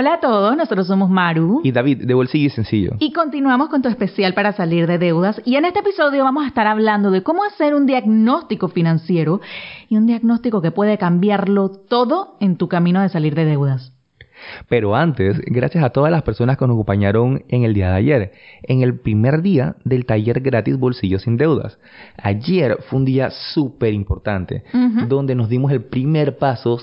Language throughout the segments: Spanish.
Hola a todos, nosotros somos Maru y David de Bolsillo y Sencillo. Y continuamos con tu especial para salir de deudas. Y en este episodio vamos a estar hablando de cómo hacer un diagnóstico financiero y un diagnóstico que puede cambiarlo todo en tu camino de salir de deudas. Pero antes, gracias a todas las personas que nos acompañaron en el día de ayer, en el primer día del taller gratis Bolsillo sin Deudas. Ayer fue un día súper importante, donde nos dimos el primer paso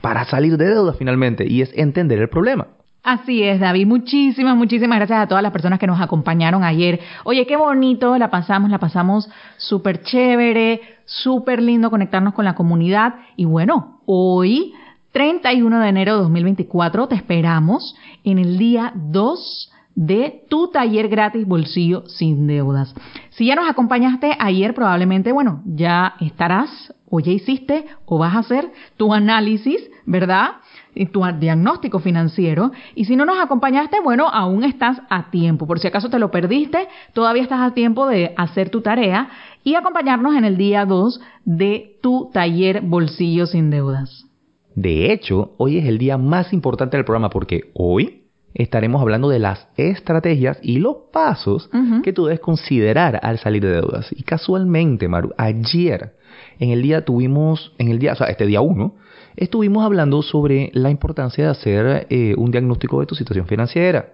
para salir de deuda finalmente y es entender el problema. Así es, David. Muchísimas, muchísimas gracias a todas las personas que nos acompañaron ayer. Oye, qué bonito la pasamos, la pasamos súper chévere, súper lindo conectarnos con la comunidad. Y bueno, hoy, 31 de enero de 2024, te esperamos en el día 2 de tu taller gratis Bolsillo sin deudas. Si ya nos acompañaste ayer, probablemente, bueno, ya estarás o ya hiciste o vas a hacer tu análisis, ¿verdad? Y tu diagnóstico financiero. Y si no nos acompañaste, bueno, aún estás a tiempo. Por si acaso te lo perdiste, todavía estás a tiempo de hacer tu tarea y acompañarnos en el día 2 de tu taller Bolsillo sin Deudas. De hecho, hoy es el día más importante del programa porque hoy estaremos hablando de las estrategias y los pasos que tú debes considerar al salir de deudas. Y casualmente, Maru, ayer en el día tuvimos, en el día, o sea, este día uno, estuvimos hablando sobre la importancia de hacer eh, un diagnóstico de tu situación financiera.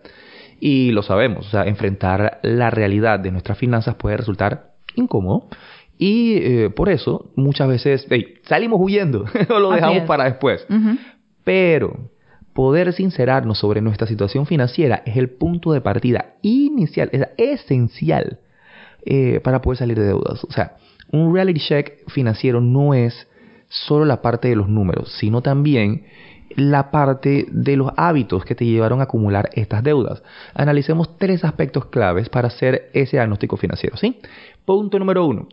Y lo sabemos, o sea, enfrentar la realidad de nuestras finanzas puede resultar incómodo. Y eh, por eso muchas veces salimos huyendo o lo dejamos para después. Pero poder sincerarnos sobre nuestra situación financiera es el punto de partida inicial, es esencial eh, para poder salir de deudas. O sea, un reality check financiero no es solo la parte de los números, sino también la parte de los hábitos que te llevaron a acumular estas deudas. Analicemos tres aspectos claves para hacer ese diagnóstico financiero, ¿sí? Punto número uno,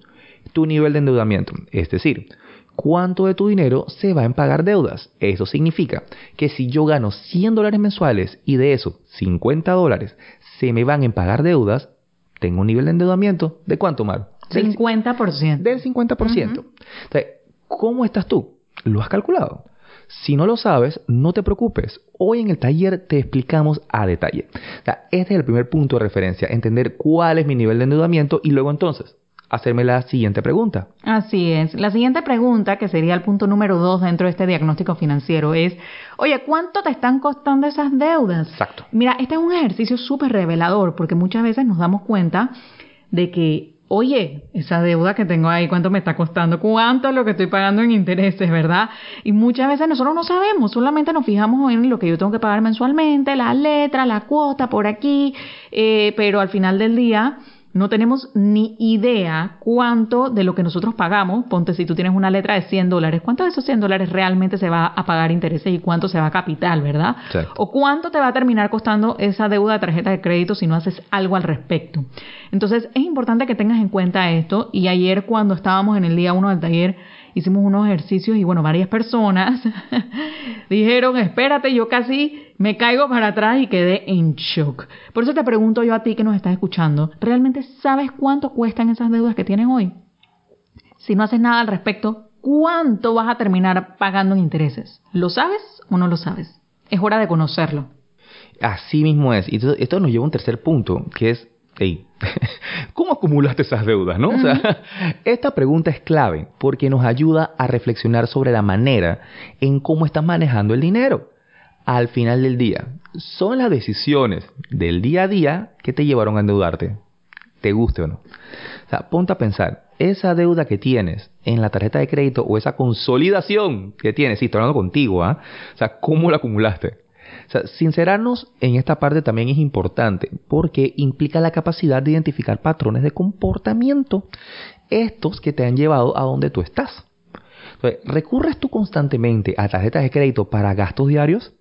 tu nivel de endeudamiento, es decir, cuánto de tu dinero se va en pagar deudas. Eso significa que si yo gano 100 dólares mensuales y de eso 50 dólares se me van en pagar deudas, tengo un nivel de endeudamiento de cuánto, Mar? 50%. Del 50%. Entonces, ¿cómo estás tú? ¿Lo has calculado? Si no lo sabes, no te preocupes. Hoy en el taller te explicamos a detalle. este es el primer punto de referencia, entender cuál es mi nivel de endeudamiento y luego entonces hacerme la siguiente pregunta. Así es. La siguiente pregunta, que sería el punto número dos dentro de este diagnóstico financiero, es, oye, ¿cuánto te están costando esas deudas? Exacto. Mira, este es un ejercicio súper revelador porque muchas veces nos damos cuenta de que oye, esa deuda que tengo ahí, ¿cuánto me está costando? ¿Cuánto es lo que estoy pagando en intereses, verdad? Y muchas veces nosotros no sabemos, solamente nos fijamos en lo que yo tengo que pagar mensualmente, la letra, la cuota por aquí, eh, pero al final del día no tenemos ni idea cuánto de lo que nosotros pagamos, ponte si tú tienes una letra de 100 dólares, cuánto de esos 100 dólares realmente se va a pagar intereses y cuánto se va a capital, ¿verdad? O cuánto te va a terminar costando esa deuda de tarjeta de crédito si no haces algo al respecto. Entonces es importante que tengas en cuenta esto y ayer cuando estábamos en el día 1 del taller, hicimos unos ejercicios y bueno, varias personas dijeron, espérate, yo casi me caigo para atrás y quedé en shock. Por eso te pregunto yo a ti que nos estás escuchando, ¿realmente sabes cuánto cuestan esas deudas que tienes hoy? Si no haces nada al respecto, ¿cuánto vas a terminar pagando en intereses? ¿Lo sabes o no lo sabes? Es hora de conocerlo. Así mismo es. Y esto nos lleva a un tercer punto, que es ¿cómo acumulaste esas deudas? ¿no? esta pregunta es clave porque nos ayuda a reflexionar sobre la manera en cómo estás manejando el dinero. Al final del día, son las decisiones del día a día que te llevaron a endeudarte. Te guste o no. O sea, ponte a pensar, esa deuda que tienes en la tarjeta de crédito o esa consolidación que tienes, si estoy hablando contigo, ¿ah? O sea, ¿cómo la acumulaste? Sincerarnos en esta parte también es importante porque implica la capacidad de identificar patrones de comportamiento, estos que te han llevado a donde tú estás. ¿recurres tú constantemente a tarjetas de crédito para gastos diarios?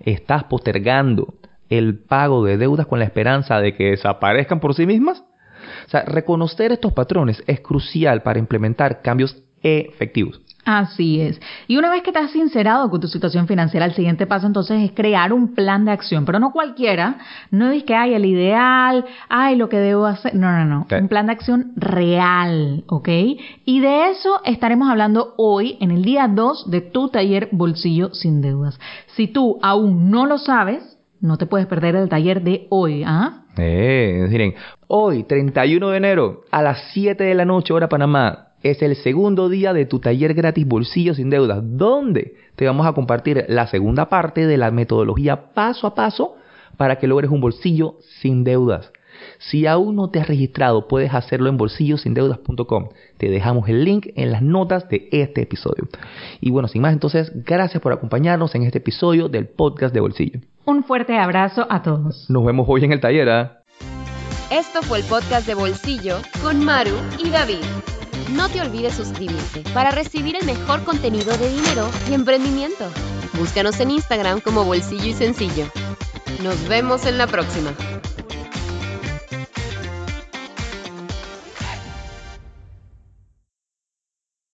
¿Estás postergando el pago de deudas con la esperanza de que desaparezcan por sí mismas? Reconocer estos patrones es crucial para implementar cambios efectivos. Así es. Y una vez que te has sincerado con tu situación financiera, el siguiente paso entonces es crear un plan de acción, pero no cualquiera. No es que hay el ideal, hay lo que debo hacer. No, no, no. Un plan de acción real, ¿ok? Y de eso estaremos hablando hoy en el día 2 de tu taller Bolsillo sin Deudas. Si tú aún no lo sabes, no te puedes perder el taller de hoy, ¿ah? Eh, miren, hoy, 31 de enero, a las 7 de la noche, hora Panamá, es el segundo día de tu taller gratis Bolsillo sin Deudas, donde te vamos a compartir la segunda parte de la metodología paso a paso para que logres un bolsillo sin deudas. Si aún no te has registrado, puedes hacerlo en bolsillosindeudas.com. Te dejamos el link en las notas de este episodio. Y bueno, sin más, entonces, gracias por acompañarnos en este episodio del podcast de Bolsillo. Un fuerte abrazo a todos. Nos vemos hoy en el taller. ¿ah? Esto fue el podcast de Bolsillo con Maru y David. No te olvides suscribirte para recibir el mejor contenido de dinero y emprendimiento. Búscanos en Instagram como Bolsillo y Sencillo. Nos vemos en la próxima.